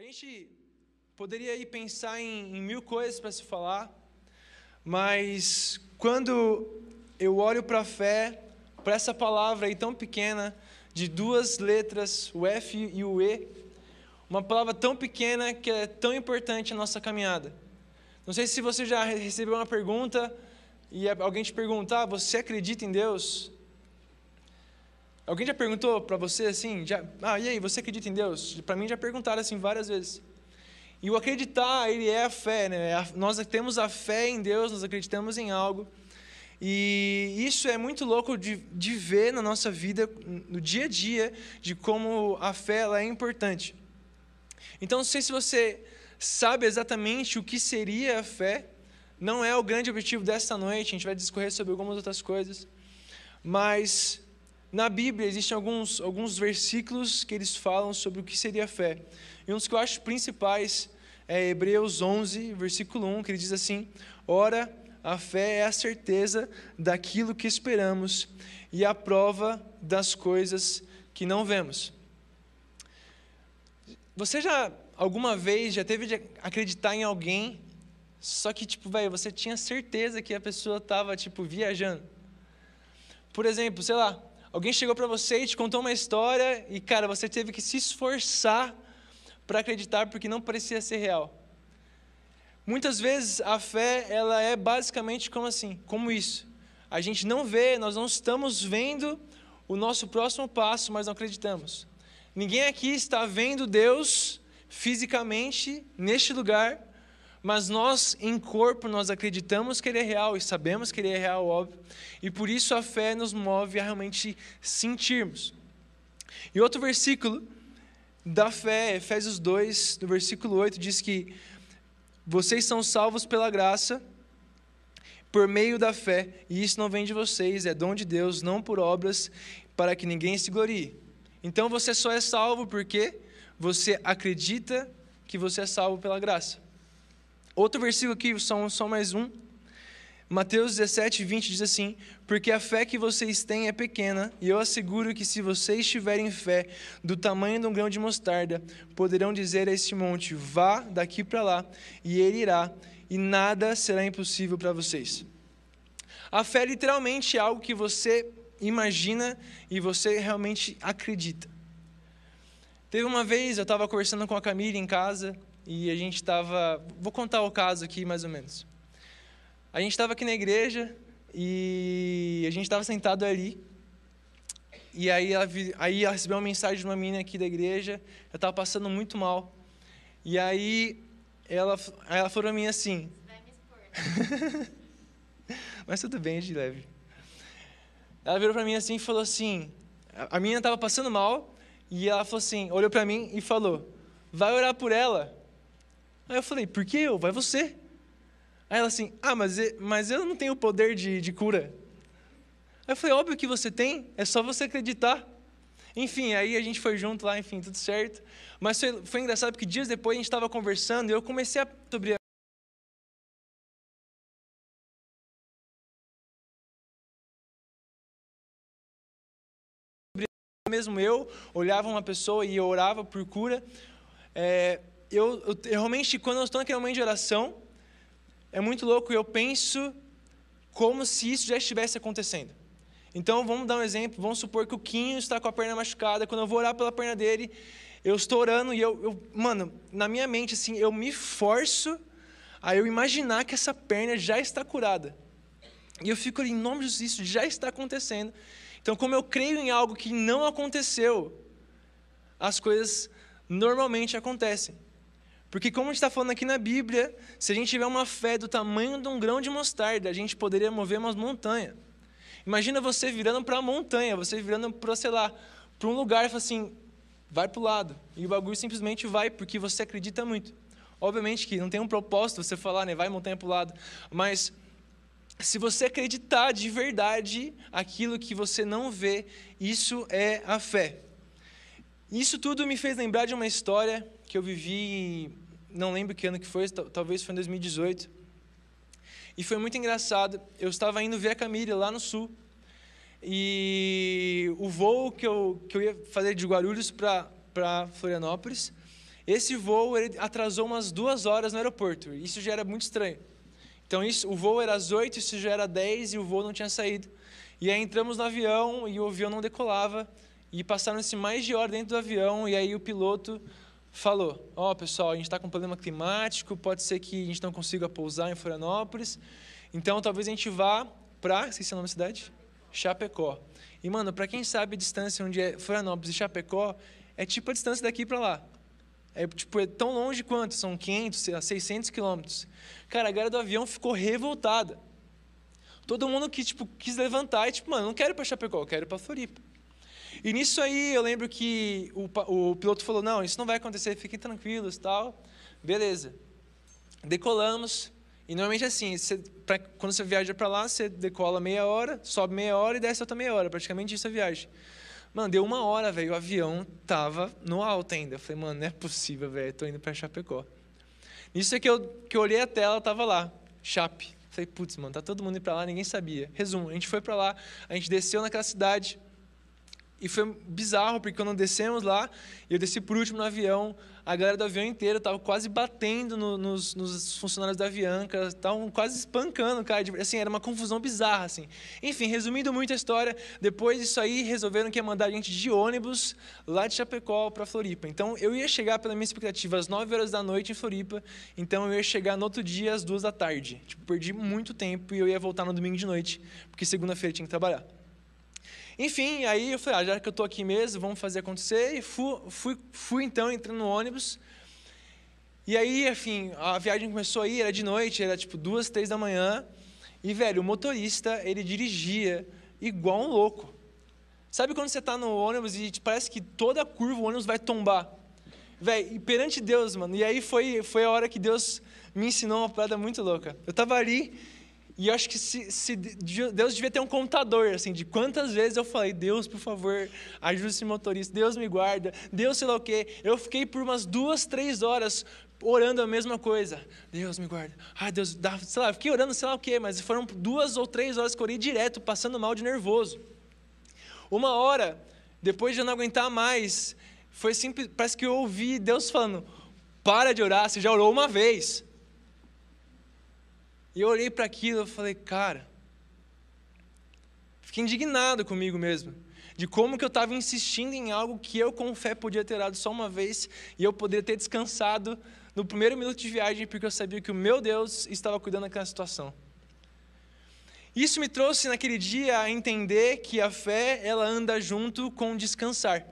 A gente poderia ir pensar em, em mil coisas para se falar, mas quando eu olho para a fé, para essa palavra aí tão pequena, de duas letras, o F e o E, uma palavra tão pequena que é tão importante na nossa caminhada. Não sei se você já recebeu uma pergunta e alguém te pergunta: ah, você acredita em Deus? Alguém já perguntou para você assim? Já, ah, e aí, você acredita em Deus? Para mim já perguntaram assim várias vezes. E o acreditar, ele é a fé, né? É nós temos a fé em Deus, nós acreditamos em algo. E isso é muito louco de, de ver na nossa vida, no dia a dia, de como a fé ela é importante. Então, não sei se você sabe exatamente o que seria a fé, não é o grande objetivo desta noite, a gente vai discorrer sobre algumas outras coisas, mas na Bíblia existem alguns, alguns versículos que eles falam sobre o que seria fé. E um dos que eu acho principais é Hebreus 11, versículo 1, que ele diz assim: Ora, a fé é a certeza daquilo que esperamos e a prova das coisas que não vemos. Você já alguma vez já teve de acreditar em alguém, só que tipo, velho, você tinha certeza que a pessoa estava tipo viajando? Por exemplo, sei lá, alguém chegou para você e te contou uma história e cara, você teve que se esforçar para acreditar porque não parecia ser real. Muitas vezes a fé, ela é basicamente como assim, como isso. A gente não vê, nós não estamos vendo o nosso próximo passo, mas não acreditamos. Ninguém aqui está vendo Deus fisicamente neste lugar, mas nós em corpo nós acreditamos que ele é real e sabemos que ele é real, óbvio. E por isso a fé nos move a realmente sentirmos. E outro versículo da fé, Efésios 2, no versículo 8, diz que vocês são salvos pela graça, por meio da fé, e isso não vem de vocês, é dom de Deus, não por obras, para que ninguém se glorie. Então você só é salvo porque você acredita que você é salvo pela graça. Outro versículo aqui, só, só mais um, Mateus 17, 20 diz assim: Porque a fé que vocês têm é pequena, e eu asseguro que se vocês tiverem fé do tamanho de um grão de mostarda, poderão dizer a este monte: Vá daqui para lá, e ele irá, e nada será impossível para vocês. A fé literalmente é algo que você imagina e você realmente acredita. Teve uma vez, eu estava conversando com a Camila em casa, e a gente estava. Vou contar o caso aqui mais ou menos. A gente estava aqui na igreja e a gente estava sentado ali. E aí ela, aí ela recebeu uma mensagem de uma menina aqui da igreja. Eu estava passando muito mal. E aí ela, ela falou para mim assim. Vai me expor. Mas tudo bem, de leve. Ela virou para mim assim e falou assim: a menina estava passando mal e ela falou assim, olhou para mim e falou: vai orar por ela. Aí eu falei: por que eu? Vai você. Aí ela assim, ah, mas, mas eu não tenho o poder de, de cura. Aí eu falei, óbvio que você tem, é só você acreditar. Enfim, aí a gente foi junto lá, enfim, tudo certo. Mas foi, foi engraçado porque dias depois a gente estava conversando e eu comecei a sobre mesmo eu olhava uma pessoa e orava por cura. É, eu, eu, realmente, quando eu estou naquele momento de oração, é muito louco, eu penso como se isso já estivesse acontecendo. Então, vamos dar um exemplo, vamos supor que o Quinho está com a perna machucada, quando eu vou orar pela perna dele, eu estou orando e eu, eu mano, na minha mente, assim, eu me forço a eu imaginar que essa perna já está curada. E eu fico ali, em nome de Jesus, isso já está acontecendo. Então, como eu creio em algo que não aconteceu, as coisas normalmente acontecem. Porque, como a gente está falando aqui na Bíblia, se a gente tiver uma fé do tamanho de um grão de mostarda, a gente poderia mover umas montanhas. Imagina você virando para a montanha, você virando para, sei lá, para um lugar e fala assim, vai para o lado. E o bagulho simplesmente vai, porque você acredita muito. Obviamente que não tem um propósito você falar, né, vai montanha para o lado. Mas se você acreditar de verdade aquilo que você não vê, isso é a fé. Isso tudo me fez lembrar de uma história que eu vivi, não lembro que ano que foi, talvez foi em 2018. E foi muito engraçado. Eu estava indo ver a Camille lá no sul. E o voo que eu, que eu ia fazer de Guarulhos para Florianópolis, Esse voo ele atrasou umas duas horas no aeroporto. Isso já era muito estranho. Então, isso, o voo era às oito, isso já era dez e o voo não tinha saído. E aí entramos no avião e o avião não decolava. E passaram-se mais de hora dentro do avião. E aí o piloto falou: Ó, oh, pessoal, a gente está com um problema climático, pode ser que a gente não consiga pousar em Florianópolis. Então, talvez a gente vá para. Esqueci o nome da cidade? Chapecó. E, mano, para quem sabe a distância onde é Florianópolis e Chapecó, é tipo a distância daqui para lá. É, tipo, é tão longe quanto? São 500, 600 quilômetros. Cara, a galera do avião ficou revoltada. Todo mundo que, tipo, quis levantar e, tipo, mano, não quero ir para Chapecó, eu quero ir para Floripa. E nisso aí, eu lembro que o, o piloto falou, não, isso não vai acontecer, fiquem tranquilos tal. Beleza. Decolamos. E normalmente é assim, você, pra, quando você viaja para lá, você decola meia hora, sobe meia hora e desce outra meia hora. Praticamente isso é viagem. Mano, deu uma hora, velho, o avião tava no alto ainda. Eu falei, mano, não é possível, velho, tô indo para Chapecó. Nisso é que eu, que eu olhei a tela, tava lá, Chape. Falei, putz, mano, tá todo mundo indo para lá, ninguém sabia. Resumo, a gente foi para lá, a gente desceu naquela cidade, e foi bizarro, porque quando descemos lá, eu desci por último no avião, a galera do avião inteiro estava quase batendo no, nos, nos, funcionários da Avianca, estavam quase espancando, cara. Assim, era uma confusão bizarra, assim. Enfim, resumindo muito a história, depois disso aí, resolveram que ia mandar a gente de ônibus lá de Chapecó para Floripa. Então, eu ia chegar, pela minha expectativa, às 9 horas da noite em Floripa, então eu ia chegar no outro dia às 2 da tarde. Tipo, perdi muito tempo e eu ia voltar no domingo de noite, porque segunda-feira tinha que trabalhar. Enfim, aí eu falei, ah, já que eu estou aqui mesmo, vamos fazer acontecer. E fui, fui, fui então entrando no ônibus. E aí, enfim, a viagem começou aí, era de noite, era tipo duas, três da manhã. E, velho, o motorista, ele dirigia igual um louco. Sabe quando você está no ônibus e parece que toda curva o ônibus vai tombar? Velho, perante Deus, mano. E aí foi, foi a hora que Deus me ensinou uma parada muito louca. Eu estava ali e eu acho que se, se, Deus devia ter um contador, assim, de quantas vezes eu falei, Deus, por favor, ajude esse motorista, Deus me guarda, Deus sei lá o quê. Eu fiquei por umas duas, três horas orando a mesma coisa. Deus me guarda. Ai, Deus, dá, sei lá, fiquei orando sei lá o quê, mas foram duas ou três horas que eu orei direto, passando mal de nervoso. Uma hora, depois de eu não aguentar mais, foi simples, parece que eu ouvi Deus falando, para de orar, você já orou uma vez. E eu olhei para aquilo e falei, cara, fiquei indignado comigo mesmo, de como que eu estava insistindo em algo que eu com fé podia ter dado só uma vez e eu poderia ter descansado no primeiro minuto de viagem porque eu sabia que o meu Deus estava cuidando daquela situação. Isso me trouxe naquele dia a entender que a fé ela anda junto com descansar.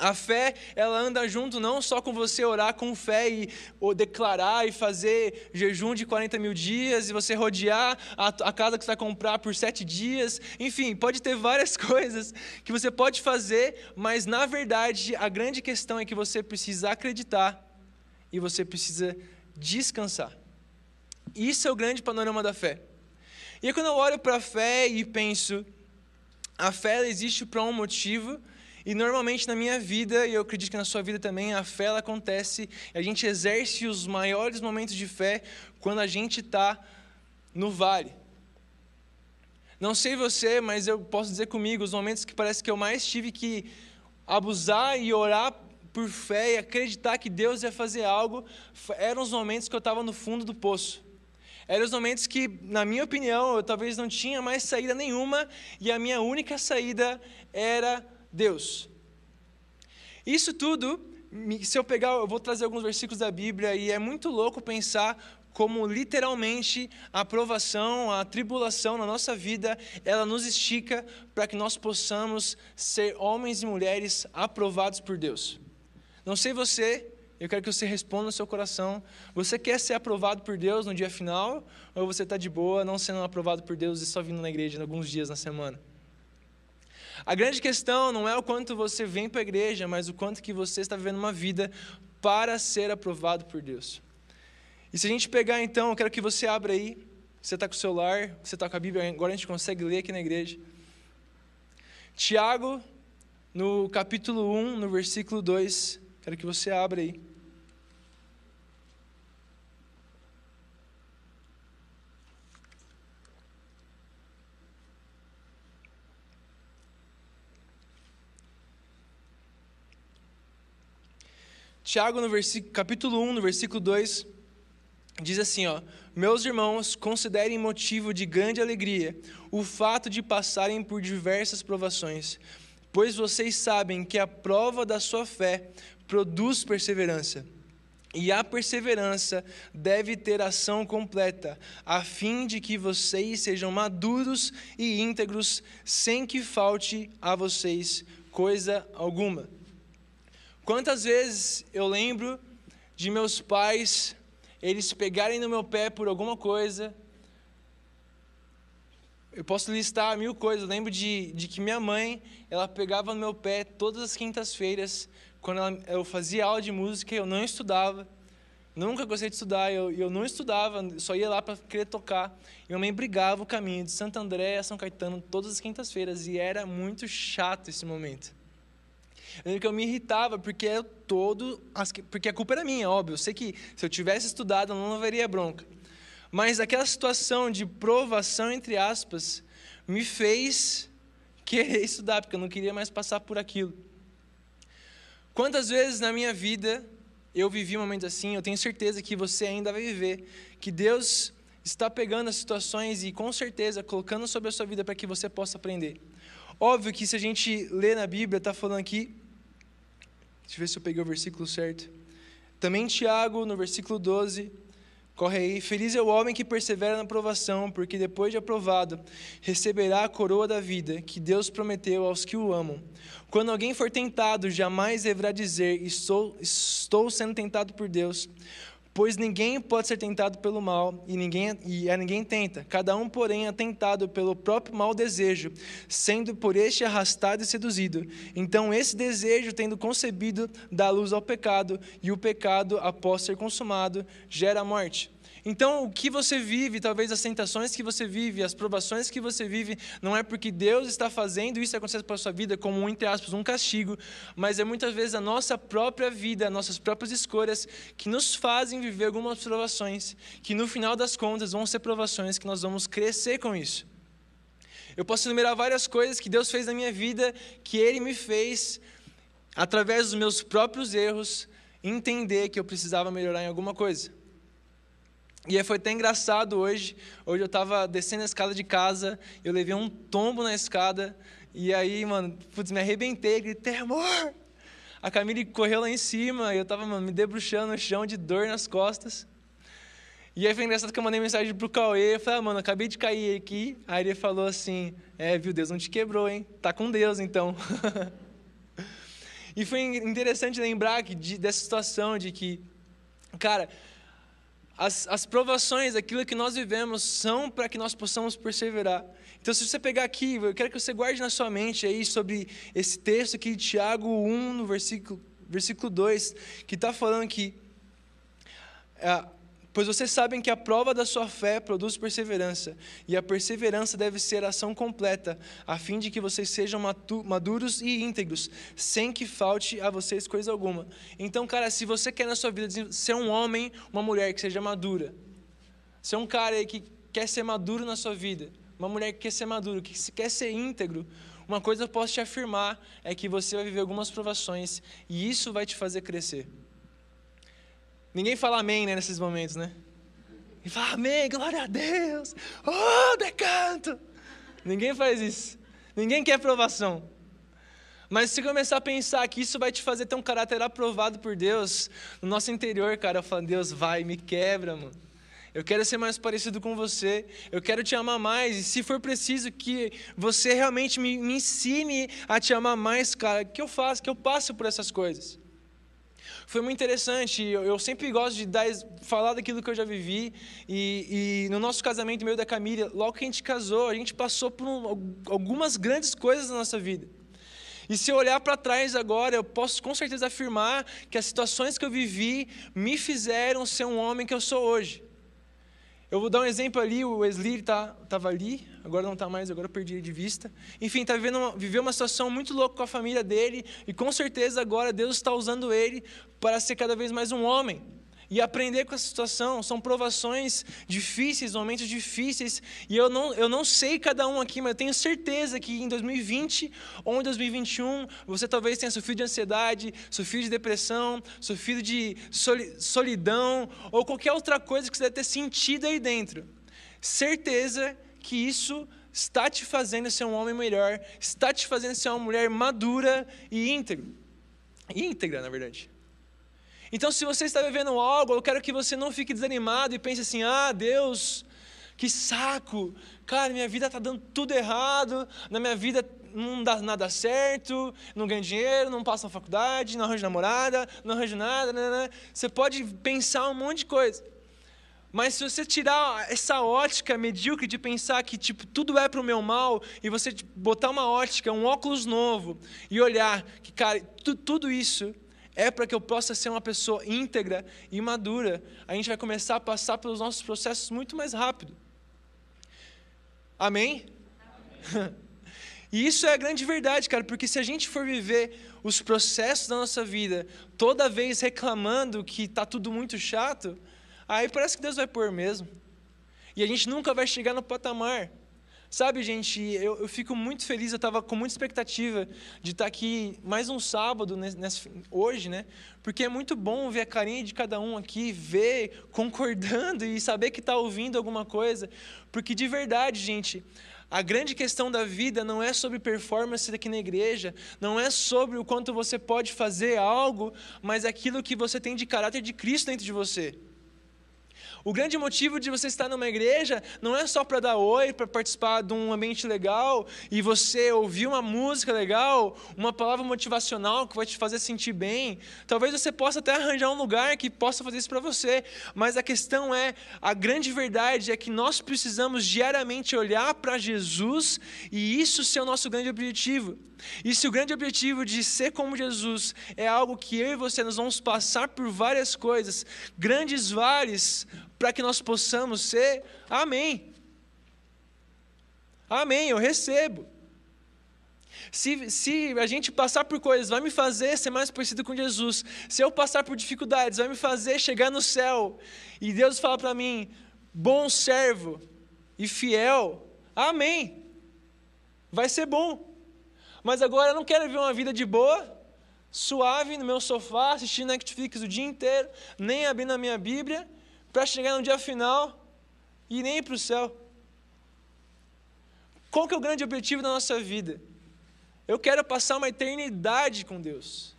A fé, ela anda junto não só com você orar com fé e ou declarar e fazer jejum de 40 mil dias e você rodear a, a casa que você vai comprar por sete dias. Enfim, pode ter várias coisas que você pode fazer, mas na verdade a grande questão é que você precisa acreditar e você precisa descansar. Isso é o grande panorama da fé. E quando eu olho para a fé e penso, a fé existe para um motivo e normalmente na minha vida, e eu acredito que na sua vida também, a fé ela acontece, a gente exerce os maiores momentos de fé quando a gente está no vale. Não sei você, mas eu posso dizer comigo, os momentos que parece que eu mais tive que abusar e orar por fé e acreditar que Deus ia fazer algo, eram os momentos que eu estava no fundo do poço. Eram os momentos que, na minha opinião, eu talvez não tinha mais saída nenhuma e a minha única saída era Deus. Isso tudo, se eu pegar, eu vou trazer alguns versículos da Bíblia e é muito louco pensar como literalmente a provação, a tribulação na nossa vida, ela nos estica para que nós possamos ser homens e mulheres aprovados por Deus. Não sei você, eu quero que você responda no seu coração. Você quer ser aprovado por Deus no dia final? Ou você está de boa, não sendo aprovado por Deus e só vindo na igreja alguns dias na semana? A grande questão não é o quanto você vem para a igreja, mas o quanto que você está vivendo uma vida para ser aprovado por Deus. E se a gente pegar então, eu quero que você abra aí, você está com o celular, você está com a Bíblia, agora a gente consegue ler aqui na igreja. Tiago, no capítulo 1, no versículo 2, quero que você abra aí. Tiago, no capítulo 1, no versículo 2, diz assim, ó: Meus irmãos, considerem motivo de grande alegria o fato de passarem por diversas provações, pois vocês sabem que a prova da sua fé produz perseverança. E a perseverança deve ter ação completa, a fim de que vocês sejam maduros e íntegros, sem que falte a vocês coisa alguma. Quantas vezes eu lembro de meus pais, eles pegarem no meu pé por alguma coisa. Eu posso listar mil coisas. Eu lembro de, de que minha mãe, ela pegava no meu pé todas as quintas-feiras quando ela, eu fazia aula de música, eu não estudava, nunca gostei de estudar, eu, eu não estudava, só ia lá para querer tocar. E minha mãe brigava o caminho de Santo André a São Caetano todas as quintas-feiras, e era muito chato esse momento. Eu lembro que eu me irritava porque eu todo, porque a culpa era minha, óbvio. Eu sei que se eu tivesse estudado eu não haveria bronca. Mas aquela situação de provação entre aspas me fez querer estudar, porque eu não queria mais passar por aquilo. Quantas vezes na minha vida eu vivi momentos assim, eu tenho certeza que você ainda vai viver, que Deus está pegando as situações e com certeza colocando sobre a sua vida para que você possa aprender. Óbvio que se a gente lê na Bíblia, está falando aqui, deixa eu ver se eu peguei o versículo certo. Também Tiago, no versículo 12, Corre aí, feliz é o homem que persevera na provação, porque depois de aprovado, receberá a coroa da vida que Deus prometeu aos que o amam. Quando alguém for tentado, jamais deverá dizer: Estou, estou sendo tentado por Deus. Pois ninguém pode ser tentado pelo mal, e, ninguém, e a ninguém tenta. Cada um, porém, é tentado pelo próprio mau desejo, sendo por este arrastado e seduzido. Então, esse desejo, tendo concebido, dá luz ao pecado, e o pecado, após ser consumado, gera a morte. Então, o que você vive, talvez as tentações que você vive, as provações que você vive, não é porque Deus está fazendo isso acontecer para a sua vida como, entre aspas, um castigo, mas é muitas vezes a nossa própria vida, as nossas próprias escolhas que nos fazem viver algumas provações, que no final das contas vão ser provações que nós vamos crescer com isso. Eu posso enumerar várias coisas que Deus fez na minha vida, que Ele me fez, através dos meus próprios erros, entender que eu precisava melhorar em alguma coisa. E foi até engraçado hoje. Hoje eu estava descendo a escada de casa, eu levei um tombo na escada, e aí, mano, putz, me arrebentei, gritei, amor! A Camille correu lá em cima, e eu estava me debruxando no chão de dor nas costas. E aí foi engraçado que eu mandei mensagem pro Cauê, eu falei, ah, mano, acabei de cair aqui. Aí ele falou assim, é, viu, Deus não te quebrou, hein? Tá com Deus, então. e foi interessante lembrar que, de, dessa situação de que, cara, as, as provações, aquilo que nós vivemos, são para que nós possamos perseverar. Então, se você pegar aqui, eu quero que você guarde na sua mente aí sobre esse texto aqui de Tiago 1, no versículo, versículo 2, que está falando que é, Pois vocês sabem que a prova da sua fé produz perseverança, e a perseverança deve ser ação completa, a fim de que vocês sejam maduros e íntegros, sem que falte a vocês coisa alguma. Então, cara, se você quer na sua vida ser um homem, uma mulher que seja madura, ser um cara que quer ser maduro na sua vida, uma mulher que quer ser maduro, que quer ser íntegro, uma coisa eu posso te afirmar é que você vai viver algumas provações, e isso vai te fazer crescer. Ninguém fala amém né, nesses momentos, né? E fala amém, glória a Deus, oh, decanto. Ninguém faz isso. Ninguém quer aprovação. Mas se começar a pensar que isso vai te fazer ter um caráter aprovado por Deus, no nosso interior, cara, eu falo, Deus, vai, me quebra, mano. Eu quero ser mais parecido com você. Eu quero te amar mais. E se for preciso que você realmente me, me ensine a te amar mais, cara, que eu faço, que eu passe por essas coisas foi muito interessante. Eu, eu sempre gosto de dar, falar daquilo que eu já vivi. E, e, no nosso casamento, meio da Camila, logo que a gente casou, a gente passou por um, algumas grandes coisas na nossa vida. E se eu olhar para trás agora, eu posso com certeza afirmar que as situações que eu vivi me fizeram ser um homem que eu sou hoje. Eu vou dar um exemplo ali, o Wesley estava tá, ali, agora não está mais, agora eu perdi ele de vista. Enfim, está vivendo uma, viveu uma situação muito louca com a família dele, e com certeza agora Deus está usando ele para ser cada vez mais um homem. E aprender com essa situação. São provações difíceis, momentos difíceis, e eu não, eu não sei cada um aqui, mas eu tenho certeza que em 2020 ou em 2021 você talvez tenha sofrido de ansiedade, sofrido de depressão, sofrido de solidão ou qualquer outra coisa que você deve ter sentido aí dentro. Certeza que isso está te fazendo ser um homem melhor, está te fazendo ser uma mulher madura e íntegra. Íntegra, na verdade. Então, se você está vivendo algo, eu quero que você não fique desanimado e pense assim: ah, Deus, que saco, cara, minha vida está dando tudo errado, na minha vida não dá nada certo, não ganho dinheiro, não passo na faculdade, não arranjo namorada, não arranjo nada. Né, né, né. Você pode pensar um monte de coisa. Mas se você tirar essa ótica medíocre de pensar que tipo tudo é para o meu mal e você tipo, botar uma ótica, um óculos novo e olhar que cara, tu, tudo isso é para que eu possa ser uma pessoa íntegra e madura. A gente vai começar a passar pelos nossos processos muito mais rápido. Amém? Amém. e isso é a grande verdade, cara, porque se a gente for viver os processos da nossa vida toda vez reclamando que está tudo muito chato, aí parece que Deus vai pôr mesmo. E a gente nunca vai chegar no patamar Sabe, gente, eu, eu fico muito feliz, eu estava com muita expectativa de estar tá aqui mais um sábado, nesse, hoje, né? Porque é muito bom ver a carinha de cada um aqui, ver, concordando e saber que está ouvindo alguma coisa. Porque de verdade, gente, a grande questão da vida não é sobre performance aqui na igreja, não é sobre o quanto você pode fazer algo, mas aquilo que você tem de caráter de Cristo dentro de você. O grande motivo de você estar numa igreja não é só para dar oi, para participar de um ambiente legal e você ouvir uma música legal, uma palavra motivacional que vai te fazer sentir bem. Talvez você possa até arranjar um lugar que possa fazer isso para você, mas a questão é: a grande verdade é que nós precisamos diariamente olhar para Jesus e isso ser o nosso grande objetivo. E se o grande objetivo de ser como Jesus é algo que eu e você nós vamos passar por várias coisas, grandes vales, para que nós possamos ser, amém. Amém, eu recebo. Se, se a gente passar por coisas, vai me fazer ser mais parecido com Jesus. Se eu passar por dificuldades, vai me fazer chegar no céu. E Deus fala para mim: bom servo e fiel. Amém. Vai ser bom. Mas agora eu não quero viver uma vida de boa, suave no meu sofá, assistindo Netflix o dia inteiro, nem abrindo a minha Bíblia, para chegar no dia final e nem ir para o céu. Qual que é o grande objetivo da nossa vida? Eu quero passar uma eternidade com Deus.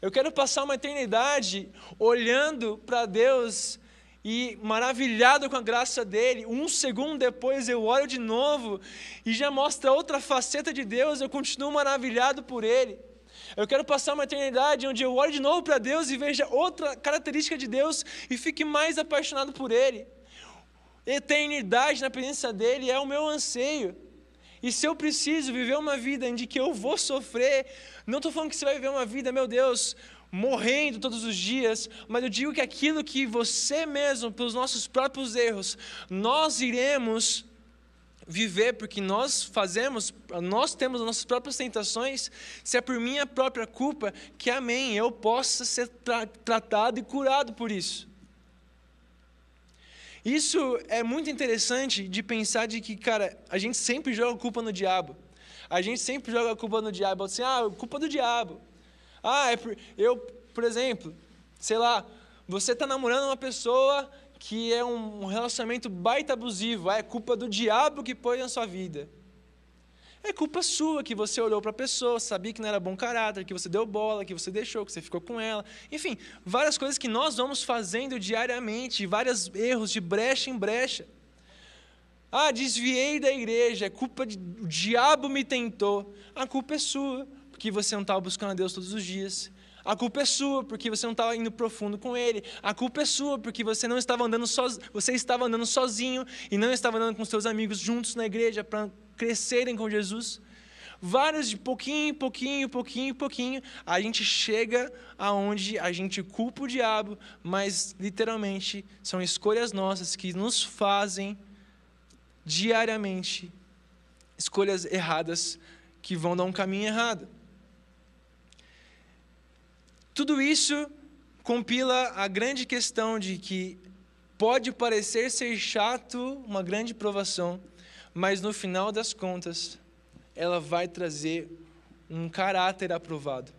Eu quero passar uma eternidade olhando para Deus e maravilhado com a graça dele, um segundo depois eu olho de novo e já mostra outra faceta de Deus, eu continuo maravilhado por ele. Eu quero passar uma eternidade onde eu olho de novo para Deus e veja outra característica de Deus e fique mais apaixonado por ele. Eternidade na presença dele é o meu anseio. E se eu preciso viver uma vida em que eu vou sofrer, não estou falando que você vai viver uma vida, meu Deus, morrendo todos os dias, mas eu digo que aquilo que você mesmo, pelos nossos próprios erros, nós iremos viver, porque nós fazemos, nós temos as nossas próprias tentações, se é por minha própria culpa, que amém, eu possa ser tra tratado e curado por isso. Isso é muito interessante de pensar de que, cara, a gente sempre joga a culpa no diabo. A gente sempre joga a culpa no diabo, assim, ah, culpa do diabo. Ah, é por, eu, por exemplo, sei lá, você está namorando uma pessoa que é um relacionamento baita abusivo, ah, é culpa do diabo que pôs na sua vida. É culpa sua que você olhou para a pessoa, sabia que não era bom caráter, que você deu bola, que você deixou, que você ficou com ela. Enfim, várias coisas que nós vamos fazendo diariamente, vários erros de brecha em brecha. Ah, desviei da igreja, é culpa de o diabo me tentou. A culpa é sua porque você não estava buscando a Deus todos os dias. A culpa é sua porque você não estava indo profundo com Ele. A culpa é sua porque você não estava andando sozinho, você estava andando sozinho e não estava andando com seus amigos juntos na igreja para crescerem com Jesus. Vários de pouquinho, pouquinho, pouquinho, pouquinho, a gente chega aonde a gente culpa o diabo, mas literalmente são escolhas nossas que nos fazem diariamente escolhas erradas que vão dar um caminho errado. Tudo isso compila a grande questão de que pode parecer ser chato uma grande provação, mas no final das contas, ela vai trazer um caráter aprovado.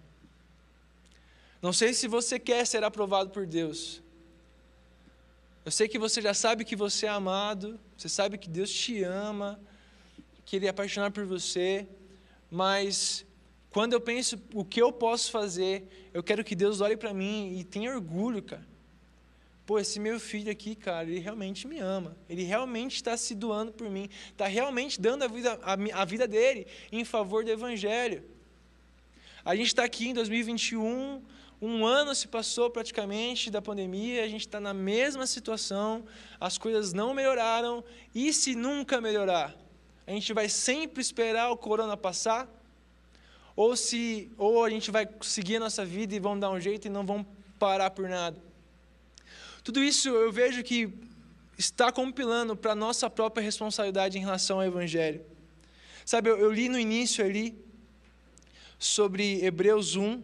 Não sei se você quer ser aprovado por Deus. Eu sei que você já sabe que você é amado, você sabe que Deus te ama, que Ele é apaixonado por você, mas quando eu penso o que eu posso fazer, eu quero que Deus olhe para mim e tenha orgulho, cara. Pô, esse meu filho aqui, cara, ele realmente me ama. Ele realmente está se doando por mim. Está realmente dando a vida, a, a vida dele em favor do Evangelho. A gente está aqui em 2021, um ano se passou praticamente da pandemia, a gente está na mesma situação, as coisas não melhoraram, e se nunca melhorar? A gente vai sempre esperar o corona passar? Ou se ou a gente vai seguir a nossa vida e vamos dar um jeito e não vamos parar por nada. Tudo isso eu vejo que está compilando para a nossa própria responsabilidade em relação ao Evangelho. Sabe, eu, eu li no início ali sobre Hebreus 1,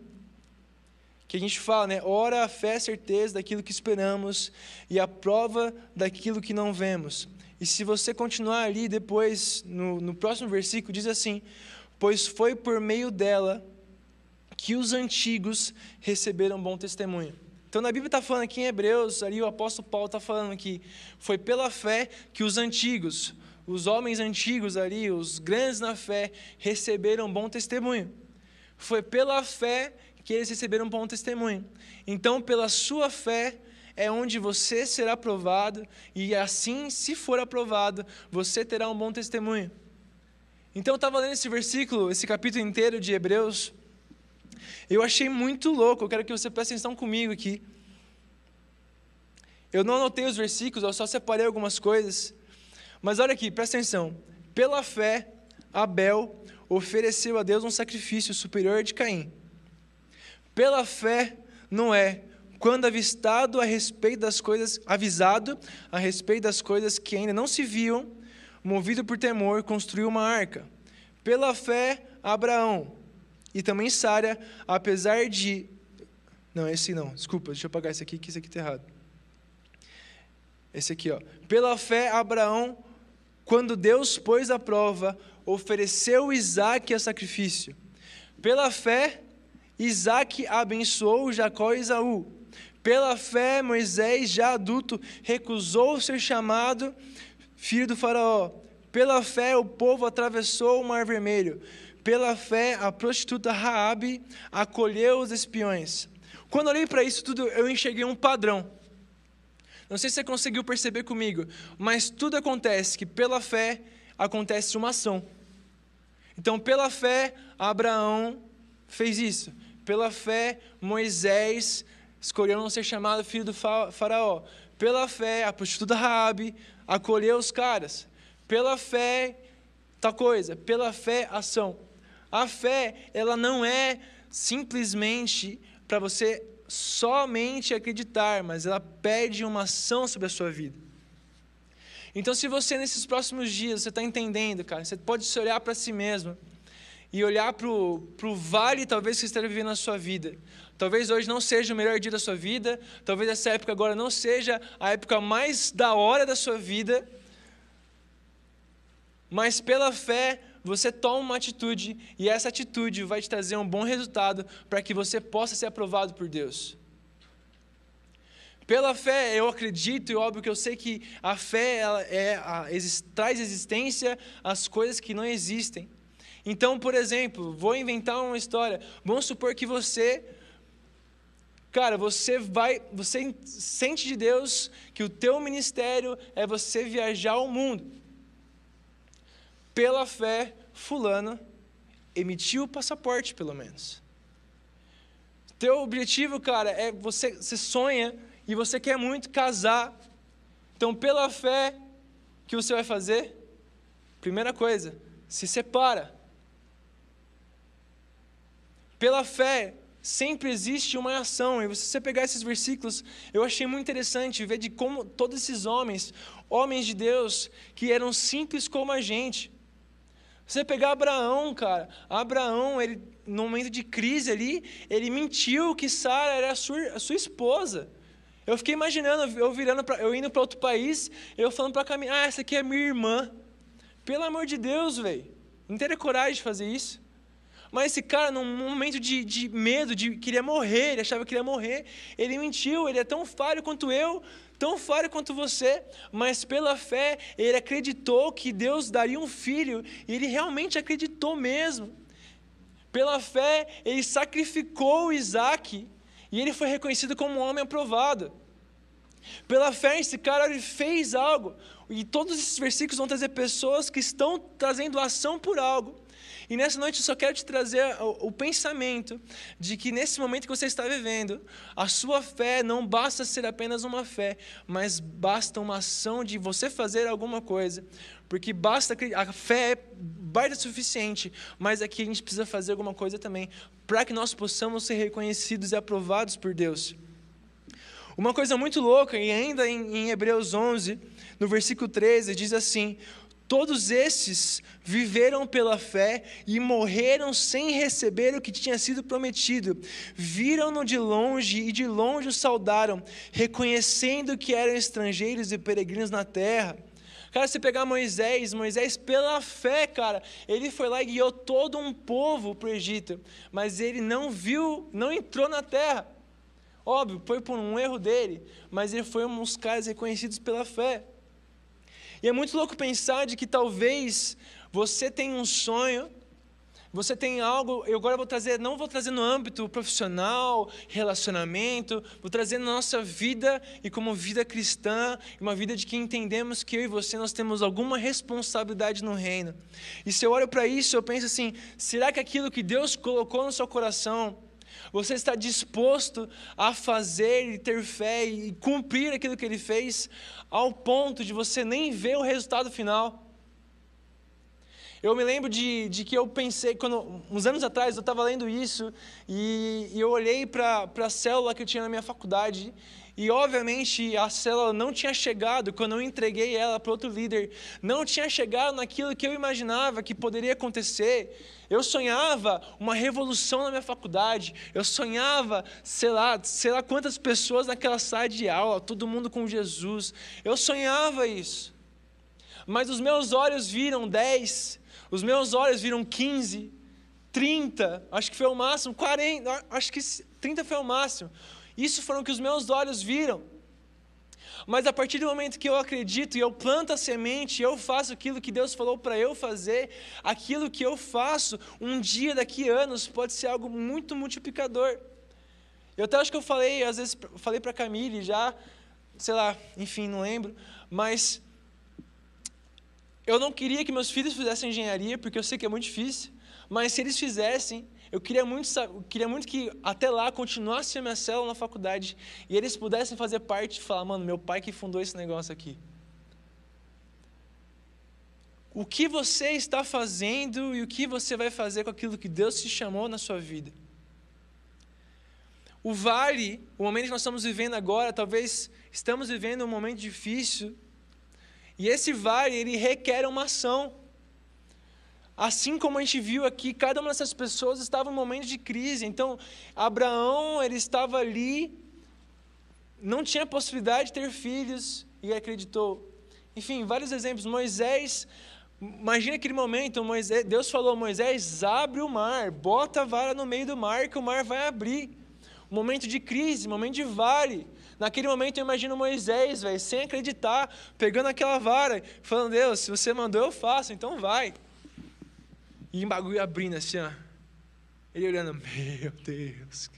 que a gente fala, né? Ora, a fé é a certeza daquilo que esperamos e a prova daquilo que não vemos. E se você continuar ali depois, no, no próximo versículo, diz assim: pois foi por meio dela que os antigos receberam bom testemunho. Então, na Bíblia está falando aqui em Hebreus, ali o apóstolo Paulo está falando que foi pela fé que os antigos, os homens antigos ali, os grandes na fé, receberam bom testemunho. Foi pela fé que eles receberam bom testemunho. Então, pela sua fé, é onde você será aprovado, e assim, se for aprovado, você terá um bom testemunho. Então eu estava lendo esse versículo, esse capítulo inteiro de Hebreus. Eu achei muito louco, eu quero que você preste atenção comigo aqui. Eu não anotei os versículos, eu só separei algumas coisas. Mas olha aqui, presta atenção. Pela fé, Abel ofereceu a Deus um sacrifício superior de Caim. Pela fé, Noé, quando avistado a respeito das coisas, avisado a respeito das coisas que ainda não se viam, movido por temor, construiu uma arca. Pela fé, Abraão e também Sara, apesar de. Não, esse não, desculpa, deixa eu apagar esse aqui, que esse aqui está errado. Esse aqui, ó. Pela fé, Abraão, quando Deus pôs à prova, ofereceu Isaac a sacrifício. Pela fé, Isaac abençoou Jacó e Esaú. Pela fé, Moisés, já adulto, recusou ser chamado filho do Faraó. Pela fé, o povo atravessou o Mar Vermelho. Pela fé, a prostituta Raabe acolheu os espiões. Quando olhei para isso tudo, eu enxerguei um padrão. Não sei se você conseguiu perceber comigo, mas tudo acontece que pela fé acontece uma ação. Então, pela fé, Abraão fez isso. Pela fé, Moisés escolheu não ser chamado filho do faraó. Pela fé, a prostituta Raabe acolheu os caras. Pela fé, tal coisa. Pela fé, ação. A fé, ela não é simplesmente para você somente acreditar, mas ela pede uma ação sobre a sua vida. Então, se você nesses próximos dias, você está entendendo, cara, você pode se olhar para si mesmo e olhar para o vale, talvez, que você esteja vivendo na sua vida. Talvez hoje não seja o melhor dia da sua vida, talvez essa época agora não seja a época mais da hora da sua vida, mas pela fé você toma uma atitude e essa atitude vai te trazer um bom resultado para que você possa ser aprovado por Deus. Pela fé, eu acredito, e óbvio que eu sei que a fé ela é a, traz existência às coisas que não existem. Então, por exemplo, vou inventar uma história. Vamos supor que você, cara, você vai, você sente de Deus que o teu ministério é você viajar o mundo. Pela fé, fulano emitiu o passaporte, pelo menos. Teu objetivo, cara, é você, você sonha e você quer muito casar. Então, pela fé, o que você vai fazer? Primeira coisa, se separa. Pela fé, sempre existe uma ação. E se você pegar esses versículos, eu achei muito interessante ver de como todos esses homens, homens de Deus, que eram simples como a gente, Você pegar Abraão, cara, Abraão, ele, no momento de crise ali, ele mentiu que Sara era a sua, a sua esposa. Eu fiquei imaginando, eu virando pra, eu indo para outro país, eu falando para Camila, ah, essa aqui é minha irmã. Pelo amor de Deus, velho. Não teria coragem de fazer isso. Mas esse cara, num momento de, de medo, de queria morrer, ele achava que ia morrer, ele mentiu, ele é tão falho quanto eu, tão falho quanto você, mas pela fé, ele acreditou que Deus daria um filho, e ele realmente acreditou mesmo. Pela fé, ele sacrificou Isaac, e ele foi reconhecido como um homem aprovado. Pela fé, esse cara ele fez algo. E todos esses versículos vão trazer pessoas que estão trazendo ação por algo. E nessa noite eu só quero te trazer o, o, pensamento de que nesse momento que você está vivendo, a sua fé não basta ser apenas uma fé, mas basta uma ação de você fazer alguma coisa. Porque basta a fé é baita suficiente, mas aqui a gente precisa fazer alguma coisa também para que nós possamos ser reconhecidos e aprovados por Deus. Uma coisa muito louca, e ainda em, em Hebreus 11, no versículo 13, diz assim: Todos esses viveram pela fé e morreram sem receber o que tinha sido prometido. Viram-no de longe e de longe o saudaram, reconhecendo que eram estrangeiros e peregrinos na terra. Cara, se pegar Moisés, Moisés, pela fé, cara, ele foi lá e guiou todo um povo para o Egito, mas ele não viu, não entrou na terra. Óbvio, foi por um erro dele, mas ele foi um dos caras reconhecidos pela fé. E é muito louco pensar de que talvez você tenha um sonho, você tem algo, eu agora vou trazer, não vou trazer no âmbito profissional, relacionamento, vou trazer na nossa vida e como vida cristã, uma vida de que entendemos que eu e você nós temos alguma responsabilidade no reino. E se eu olho para isso, eu penso assim: será que aquilo que Deus colocou no seu coração, você está disposto a fazer e ter fé e cumprir aquilo que ele fez, ao ponto de você nem ver o resultado final? Eu me lembro de, de que eu pensei, quando, uns anos atrás, eu estava lendo isso e, e eu olhei para a célula que eu tinha na minha faculdade e, obviamente, a célula não tinha chegado, quando eu entreguei ela para outro líder, não tinha chegado naquilo que eu imaginava que poderia acontecer. Eu sonhava uma revolução na minha faculdade, eu sonhava, sei lá, sei lá quantas pessoas naquela sala de aula, todo mundo com Jesus. Eu sonhava isso. Mas os meus olhos viram 10, os meus olhos viram 15, 30, acho que foi o máximo, 40, acho que 30 foi o máximo. Isso foram o que os meus olhos viram. Mas a partir do momento que eu acredito e eu planto a semente, eu faço aquilo que Deus falou para eu fazer, aquilo que eu faço, um dia daqui anos, pode ser algo muito multiplicador. Eu até acho que eu falei, às vezes, falei para Camille já, sei lá, enfim, não lembro, mas eu não queria que meus filhos fizessem engenharia, porque eu sei que é muito difícil, mas se eles fizessem, eu queria muito, queria muito que até lá continuasse a minha célula na faculdade e eles pudessem fazer parte e falar, mano, meu pai que fundou esse negócio aqui. O que você está fazendo e o que você vai fazer com aquilo que Deus te chamou na sua vida? O vale, o momento que nós estamos vivendo agora, talvez estamos vivendo um momento difícil, e esse vale, ele requer uma ação. Assim como a gente viu aqui, cada uma dessas pessoas estava em um momento de crise. Então, Abraão, ele estava ali, não tinha possibilidade de ter filhos e acreditou. Enfim, vários exemplos. Moisés, imagina aquele momento, Moisés, Deus falou a Moisés, abre o mar, bota a vara no meio do mar que o mar vai abrir. Um momento de crise, um momento de vale. Naquele momento eu imagino Moisés, velho, sem acreditar, pegando aquela vara, falando, Deus, se você mandou, eu faço, então vai. E em bagulho abrindo assim, ó. Ele olhando, meu Deus.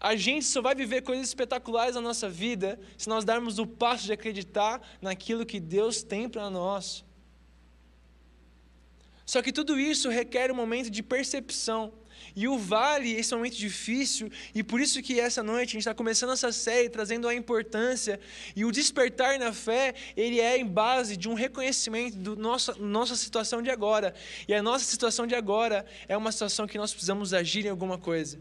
A gente só vai viver coisas espetaculares na nossa vida se nós darmos o passo de acreditar naquilo que Deus tem para nós. Só que tudo isso requer um momento de percepção. E o vale, esse momento difícil, e por isso que essa noite a gente está começando essa série trazendo a importância e o despertar na fé, ele é em base de um reconhecimento da nossa, nossa situação de agora. E a nossa situação de agora é uma situação que nós precisamos agir em alguma coisa.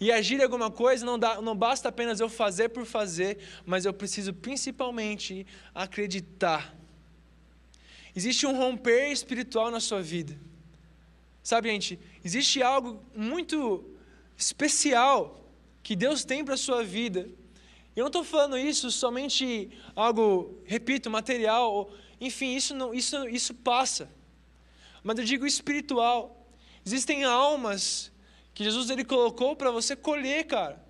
E agir em alguma coisa não, dá, não basta apenas eu fazer por fazer, mas eu preciso principalmente acreditar existe um romper espiritual na sua vida. Sabe, gente, existe algo muito especial que Deus tem para a sua vida. Eu não estou falando isso somente algo, repito, material, enfim, isso, não, isso, isso passa. Mas eu digo espiritual. Existem almas que Jesus ele colocou para você colher, cara.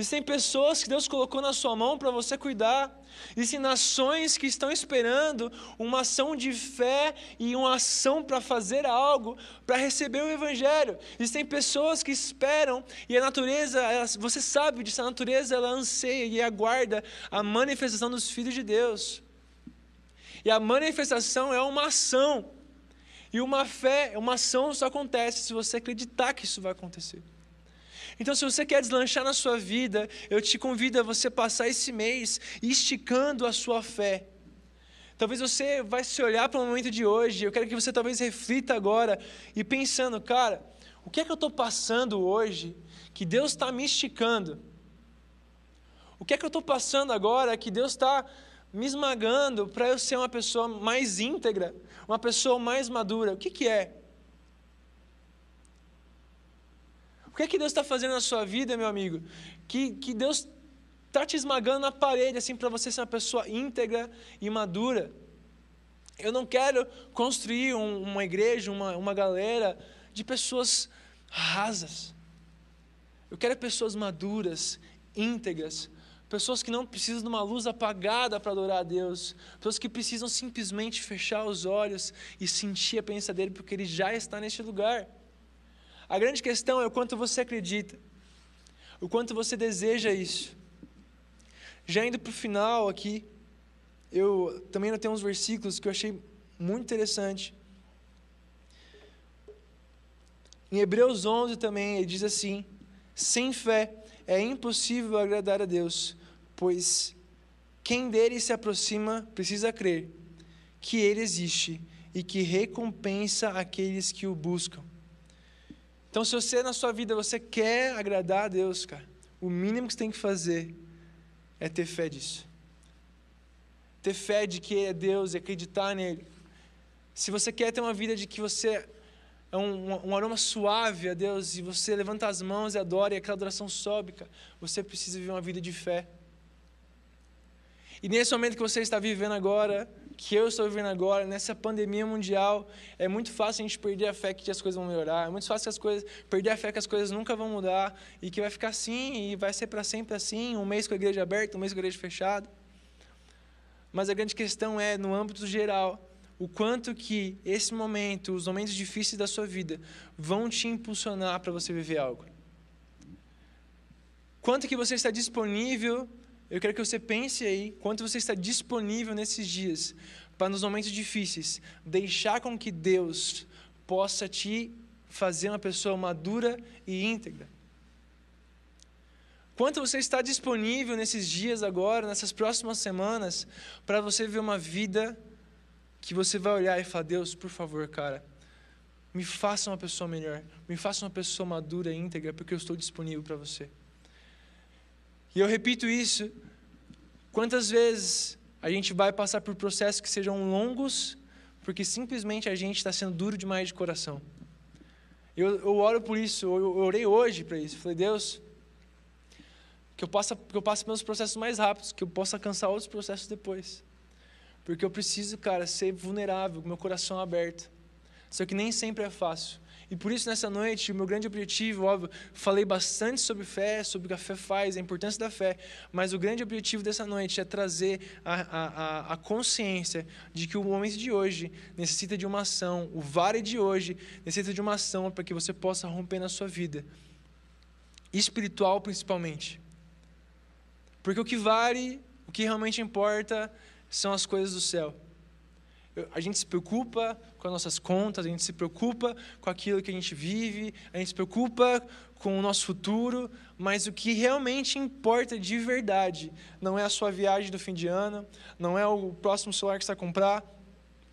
Existem pessoas que Deus colocou na sua mão para você cuidar. Existem nações que estão esperando uma ação de fé e uma ação para fazer algo, para receber o Evangelho. Existem pessoas que esperam e a natureza, ela, você sabe disso, a natureza ela anseia e aguarda a manifestação dos filhos de Deus. E a manifestação é uma ação. E uma fé, uma ação só acontece se você acreditar que isso vai acontecer. Então, se você quer deslanchar na sua vida, eu te convido a você passar esse mês esticando a sua fé. Talvez você vai se olhar para o momento de hoje, eu quero que você talvez reflita agora e pensando, cara, o que é que eu estou passando hoje que Deus está me esticando? O que é que eu estou passando agora que Deus está me esmagando para eu ser uma pessoa mais íntegra, uma pessoa mais madura. O que, que é? O que que Deus está fazendo na sua vida, meu amigo? Que, que Deus está te esmagando na parede, assim, para você ser uma pessoa íntegra e madura. Eu não quero construir um, uma igreja, uma, uma galera de pessoas rasas. Eu quero pessoas maduras, íntegras, pessoas que não precisam de uma luz apagada para adorar a Deus, pessoas que precisam simplesmente fechar os olhos e sentir a presença dele, porque ele já está neste lugar. A grande questão é o quanto você acredita, o quanto você deseja isso. Já indo para o final aqui, eu também tenho uns versículos que eu achei muito interessante. Em Hebreus 11 também, ele diz assim: sem fé é impossível agradar a Deus, pois quem dele se aproxima precisa crer que ele existe e que recompensa aqueles que o buscam. Então, se você na sua vida você quer agradar a Deus, cara, o mínimo que você tem que fazer é ter fé disso. Ter fé de que é Deus e acreditar nele. Se você quer ter uma vida de que você é um, um, aroma suave a Deus e você levanta as mãos e adora e aquela adoração sobe, cara, você precisa viver uma vida de fé. E nesse momento que você está vivendo agora, que eu estou vivendo agora, nessa pandemia mundial, é muito fácil a gente perder a fé que as coisas vão melhorar, é muito fácil as coisas, perder a fé que as coisas nunca vão mudar e que vai ficar assim e vai ser para sempre assim, um mês com a igreja aberta, um mês com a igreja fechada. Mas a grande questão é, no âmbito geral, o quanto que esse momento, os momentos difíceis da sua vida, vão te impulsionar para você viver algo. Quanto que você está disponível eu quero que você pense aí quanto você está disponível nesses dias para nos momentos difíceis deixar com que Deus possa te fazer uma pessoa madura e íntegra. Quanto você está disponível nesses dias agora, nessas próximas semanas, para você ver uma vida que você vai olhar e falar: Deus, por favor, cara, me faça uma pessoa melhor, me faça uma pessoa madura e íntegra, porque eu estou disponível para você. E eu repito isso. Quantas vezes a gente vai passar por processos que sejam longos, porque simplesmente a gente está sendo duro demais de coração? Eu, eu oro por isso, eu, eu orei hoje para isso. Falei, Deus, que eu, possa, que eu passe pelos processos mais rápidos, que eu possa alcançar outros processos depois. Porque eu preciso, cara, ser vulnerável, com meu coração aberto. Só que nem sempre é fácil. E por isso, nessa noite, o meu grande objetivo, óbvio, falei bastante sobre fé, sobre o que a fé faz, a importância da fé, mas o grande objetivo dessa noite é trazer a, a, a consciência de que o momento de hoje necessita de uma ação, o vale de hoje necessita de uma ação para que você possa romper na sua vida, espiritual principalmente. Porque o que vale, o que realmente importa, são as coisas do céu. A gente se preocupa com as nossas contas, a gente se preocupa com aquilo que a gente vive, a gente se preocupa com o nosso futuro, mas o que realmente importa de verdade não é a sua viagem do fim de ano, não é o próximo celular que você vai comprar,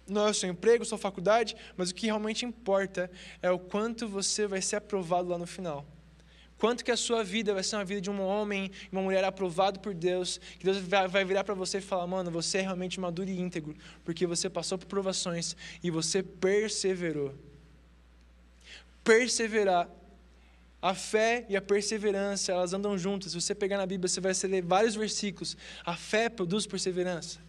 não é o seu emprego, sua faculdade, mas o que realmente importa é o quanto você vai ser aprovado lá no final. Quanto que a sua vida vai ser uma vida de um homem, uma mulher aprovado por Deus, que Deus vai virar para você e falar, mano, você é realmente maduro e íntegro, porque você passou por provações e você perseverou. Perseverar. A fé e a perseverança, elas andam juntas. Se você pegar na Bíblia, você vai ler vários versículos. A fé produz perseverança.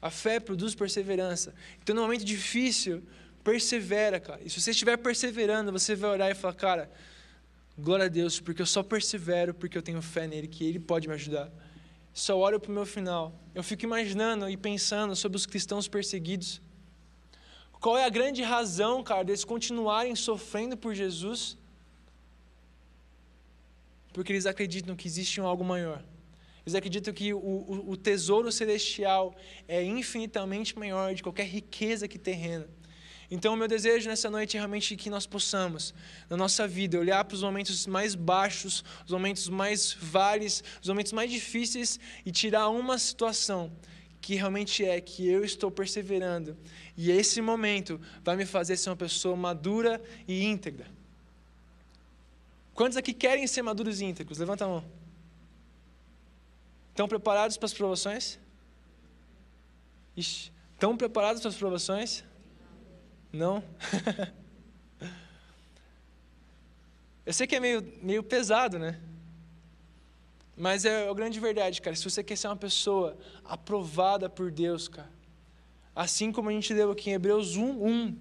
A fé produz perseverança. Então, no momento difícil, persevera, cara. E se você estiver perseverando, você vai orar e falar, cara, Glória a Deus, porque eu só persevero porque eu tenho fé nele, que ele pode me ajudar. Só olho para o meu final. Eu fico imaginando e pensando sobre os cristãos perseguidos. Qual é a grande razão, cara, deles continuarem sofrendo por Jesus? Porque eles acreditam que existe um algo maior. Eles acreditam que o, o, o tesouro celestial é infinitamente maior de qualquer riqueza que terrena. Então, o meu desejo nessa noite é realmente que nós possamos, na nossa vida, olhar para os momentos mais baixos, os momentos mais vales, os momentos mais difíceis e tirar uma situação que realmente é que eu estou perseverando. E esse momento vai me fazer ser uma pessoa madura e íntegra. Quantos aqui querem ser maduros e íntegros? Levanta a mão. Estão preparados para as provações? Ixi, estão preparados para as provações? Não? Eu sei que é meio, meio pesado, né? Mas é a grande verdade, cara. Se você quer ser uma pessoa aprovada por Deus, cara, assim como a gente leu aqui em Hebreus 1, 1,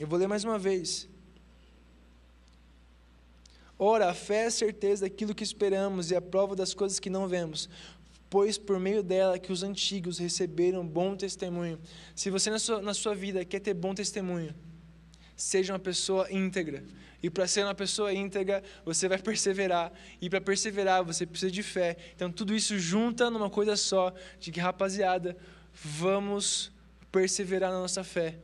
eu vou ler mais uma vez. Ora, a fé é a certeza daquilo que esperamos e a prova das coisas que não vemos, pois por meio dela que os antigos receberam bom testemunho. Se você na sua, na sua vida quer ter bom testemunho, seja uma pessoa íntegra. E para ser uma pessoa íntegra, você vai perseverar. E para perseverar, você precisa de fé. Então, tudo isso junta numa coisa só: de que, rapaziada, vamos perseverar na nossa fé.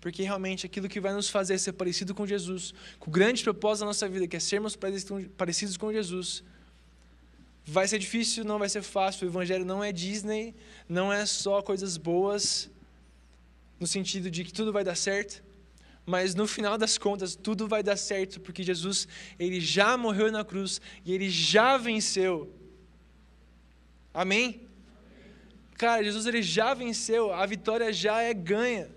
Porque realmente aquilo que vai nos fazer ser parecido com Jesus, com o grande propósito da nossa vida, que é sermos parecidos com Jesus, Vai ser difícil, não vai ser fácil. O Evangelho não é Disney, não é só coisas boas, no sentido de que tudo vai dar certo. Mas no final das contas, tudo vai dar certo, porque Jesus, ele já morreu na cruz e ele já venceu. Amém? Cara, Jesus ele já venceu, a vitória já é ganha.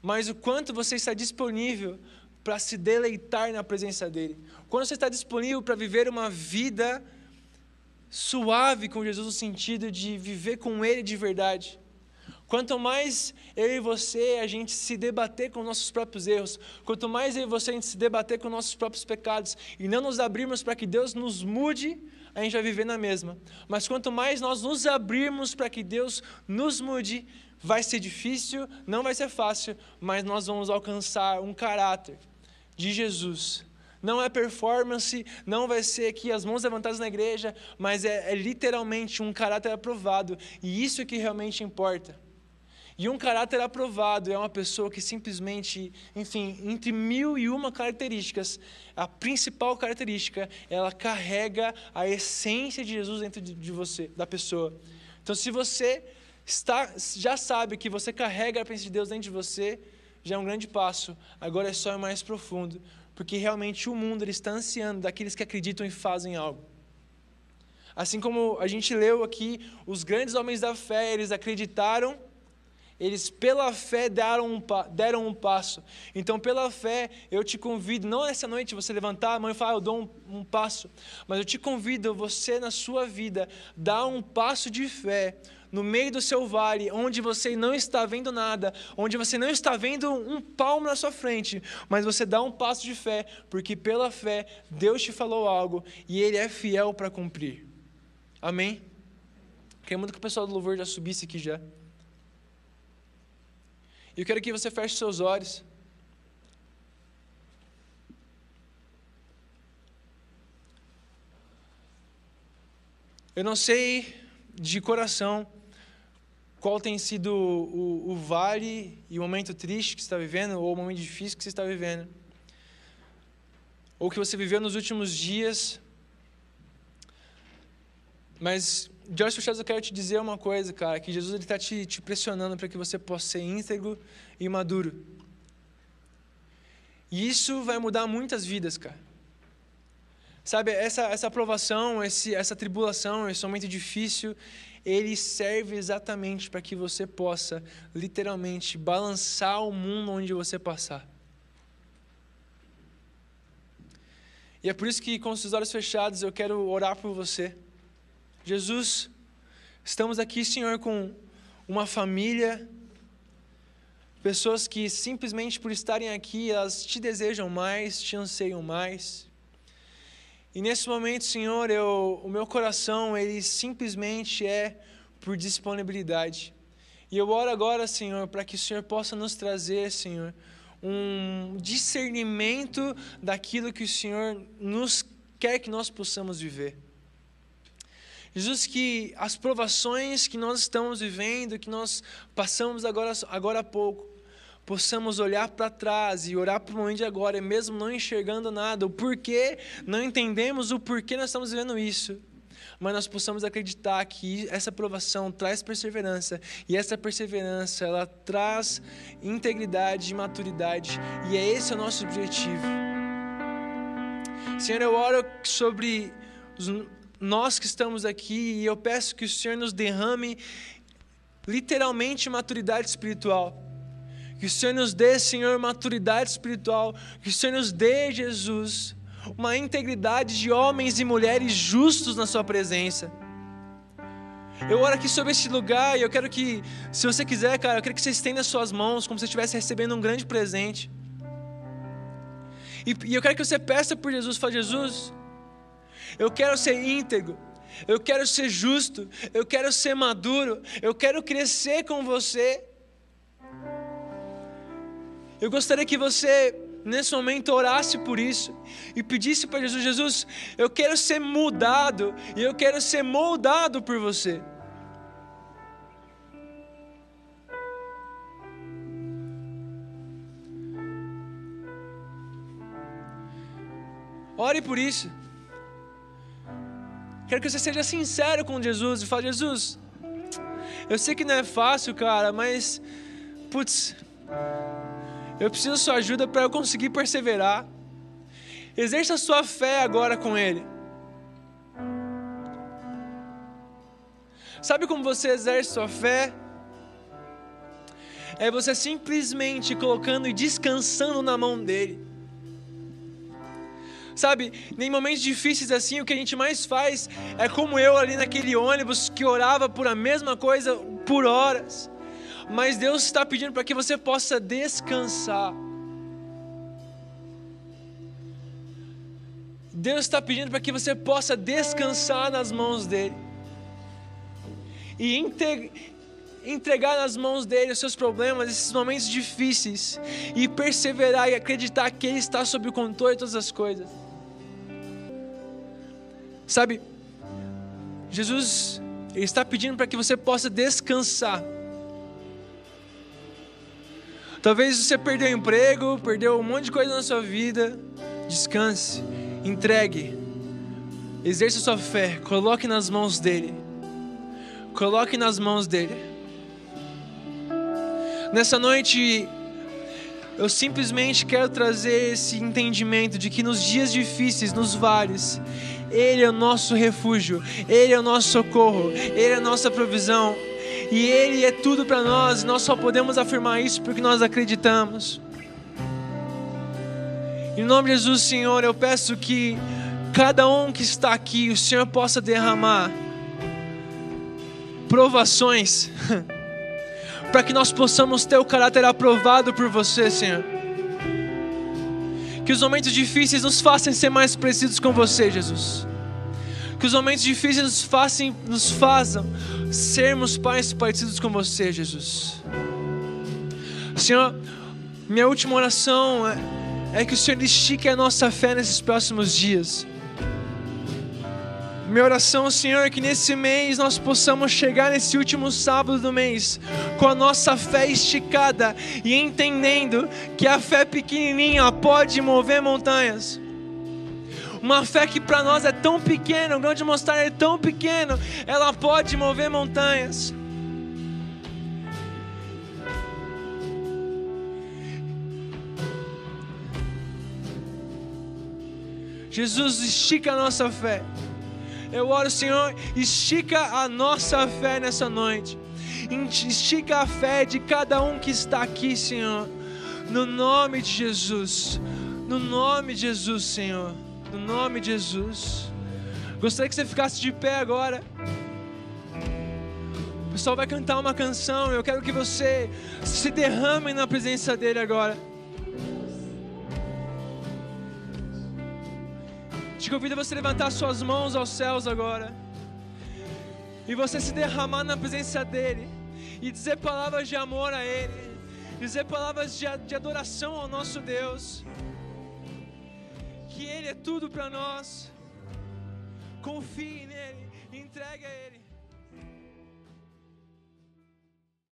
Mas o quanto você está disponível para se deleitar na presença dele? Quando você está disponível para viver uma vida suave com Jesus no sentido de viver com Ele de verdade. Quanto mais eu e você a gente se debater com nossos próprios erros, quanto mais eu e você a gente se debater com nossos próprios pecados e não nos abrirmos para que Deus nos mude, a gente vai viver na mesma. Mas quanto mais nós nos abrirmos para que Deus nos mude, vai ser difícil, não vai ser fácil, mas nós vamos alcançar um caráter de Jesus não é performance, não vai ser aqui as mãos levantadas na igreja, mas é, é literalmente um caráter aprovado. E isso é que realmente importa. E um caráter aprovado é uma pessoa que simplesmente, enfim, entre mil e uma características, a principal característica, ela carrega a essência de Jesus dentro de, você, da pessoa. Então, se você está, já sabe que você carrega a presença de Deus dentro de você, já é um grande passo. Agora é só ir mais profundo porque realmente o mundo ele está ansiando daqueles que acreditam e fazem algo. Assim como a gente leu aqui, os grandes homens da fé, eles acreditaram, eles pela fé deram um, deram um passo. Então, pela fé, eu te convido, não essa noite você levantar a mão e falar, ah, eu dou um, um passo, mas eu te convido, você na sua vida, dar um passo de fé, no meio do seu vale, onde você não está vendo nada, onde você não está vendo um palmo na sua frente, mas você dá um passo de fé, porque pela fé Deus te falou algo e Ele é fiel para cumprir. Amém? Queria muito que o pessoal do louvor já subisse aqui já. Eu quero que você feche seus olhos. Eu não sei de coração qual tem sido o, o, vale e o momento triste que você está vivendo, ou o momento difícil que você está vivendo, ou que você viveu nos últimos dias. Mas, de olhos eu quero te dizer uma coisa, cara, que Jesus está te, te pressionando para que você possa ser íntegro e maduro. E isso vai mudar muitas vidas, cara. Sabe, essa, essa aprovação, esse, essa tribulação, esse momento difícil, ele serve exatamente para que você possa, literalmente, balançar o mundo onde você passar. E é por isso que, com os seus olhos fechados, eu quero orar por você. Jesus, estamos aqui, Senhor, com uma família, pessoas que simplesmente por estarem aqui, elas te desejam mais, te anseiam mais. E nesse momento, Senhor, eu, o meu coração, ele simplesmente é por disponibilidade. E eu oro agora, Senhor, para que o Senhor possa nos trazer, Senhor, um discernimento daquilo que o Senhor nos quer que nós possamos viver. Jesus, que as provações que nós estamos vivendo, que nós passamos agora, agora há pouco, possamos olhar para trás e orar para o momento de agora, mesmo não enxergando nada, o porquê, não entendemos o porquê nós estamos vivendo isso, mas nós possamos acreditar que essa provação traz perseverança e essa perseverança ela traz integridade e maturidade e é esse o nosso objetivo. Senhor, eu oro sobre nós que estamos aqui, e eu peço que o Senhor nos derrame literalmente maturidade espiritual. Que o Senhor nos dê, Senhor, maturidade espiritual. Que o Senhor nos dê, Jesus, uma integridade de homens e mulheres justos na Sua presença. Eu oro aqui sobre este lugar e eu quero que, se você quiser, cara, eu quero que você estenda as suas mãos como se estivesse recebendo um grande presente. E, e eu quero que você peça por Jesus, fale, Jesus, eu quero ser íntegro, eu quero ser justo, eu quero ser maduro, eu quero crescer com você. Eu gostaria que você, nesse momento, orasse por isso e pedisse para Jesus: Jesus, eu quero ser mudado e eu quero ser moldado por você. Ore por isso. Quero que você seja sincero com Jesus e fale: Jesus, eu sei que não é fácil, cara, mas, putz, eu preciso da sua ajuda para eu conseguir perseverar. Exerça a sua fé agora com Ele. Sabe como você exerce sua fé? É você simplesmente colocando e descansando na mão dele. Sabe, em momentos difíceis assim, o que a gente mais faz é como eu ali naquele ônibus que orava por a mesma coisa por horas. Mas Deus está pedindo para que você possa descansar. Deus está pedindo para que você possa descansar nas mãos dEle. E entregar nas mãos dele os seus problemas, esses momentos difíceis, e perseverar e acreditar que Ele está sob o controle de todas as coisas. Sabe, Jesus ele está pedindo para que você possa descansar. Talvez você perdeu o emprego, perdeu um monte de coisa na sua vida. Descanse, entregue, exerça sua fé, coloque nas mãos dele. Coloque nas mãos dele. Nessa noite, eu simplesmente quero trazer esse entendimento de que nos dias difíceis, nos vales, ele é o nosso refúgio, Ele é o nosso socorro, Ele é a nossa provisão, e Ele é tudo para nós, nós só podemos afirmar isso porque nós acreditamos. Em nome de Jesus, Senhor, eu peço que cada um que está aqui, o Senhor possa derramar provações, para que nós possamos ter o caráter aprovado por você, Senhor. Que os momentos difíceis nos façam ser mais parecidos com você, Jesus. Que os momentos difíceis nos façam, nos façam sermos mais parecidos com você, Jesus. Senhor, minha última oração é, é que o Senhor estique a nossa fé nesses próximos dias. Minha oração, Senhor, é que nesse mês nós possamos chegar nesse último sábado do mês com a nossa fé esticada e entendendo que a fé pequenininha pode mover montanhas. Uma fé que para nós é tão pequena, o grão de mostarda é tão pequeno, ela pode mover montanhas. Jesus, estica a nossa fé. Eu oro, Senhor, estica a nossa fé nessa noite. Estica a fé de cada um que está aqui, Senhor. No nome de Jesus. No nome de Jesus, Senhor. No nome de Jesus. Gostaria que você ficasse de pé agora. O pessoal vai cantar uma canção. Eu quero que você se derrame na presença dele agora. Te convido a você levantar suas mãos aos céus agora. E você se derramar na presença dEle. E dizer palavras de amor a Ele. Dizer palavras de, de adoração ao nosso Deus. Que Ele é tudo para nós. Confie nele. Entregue a Ele.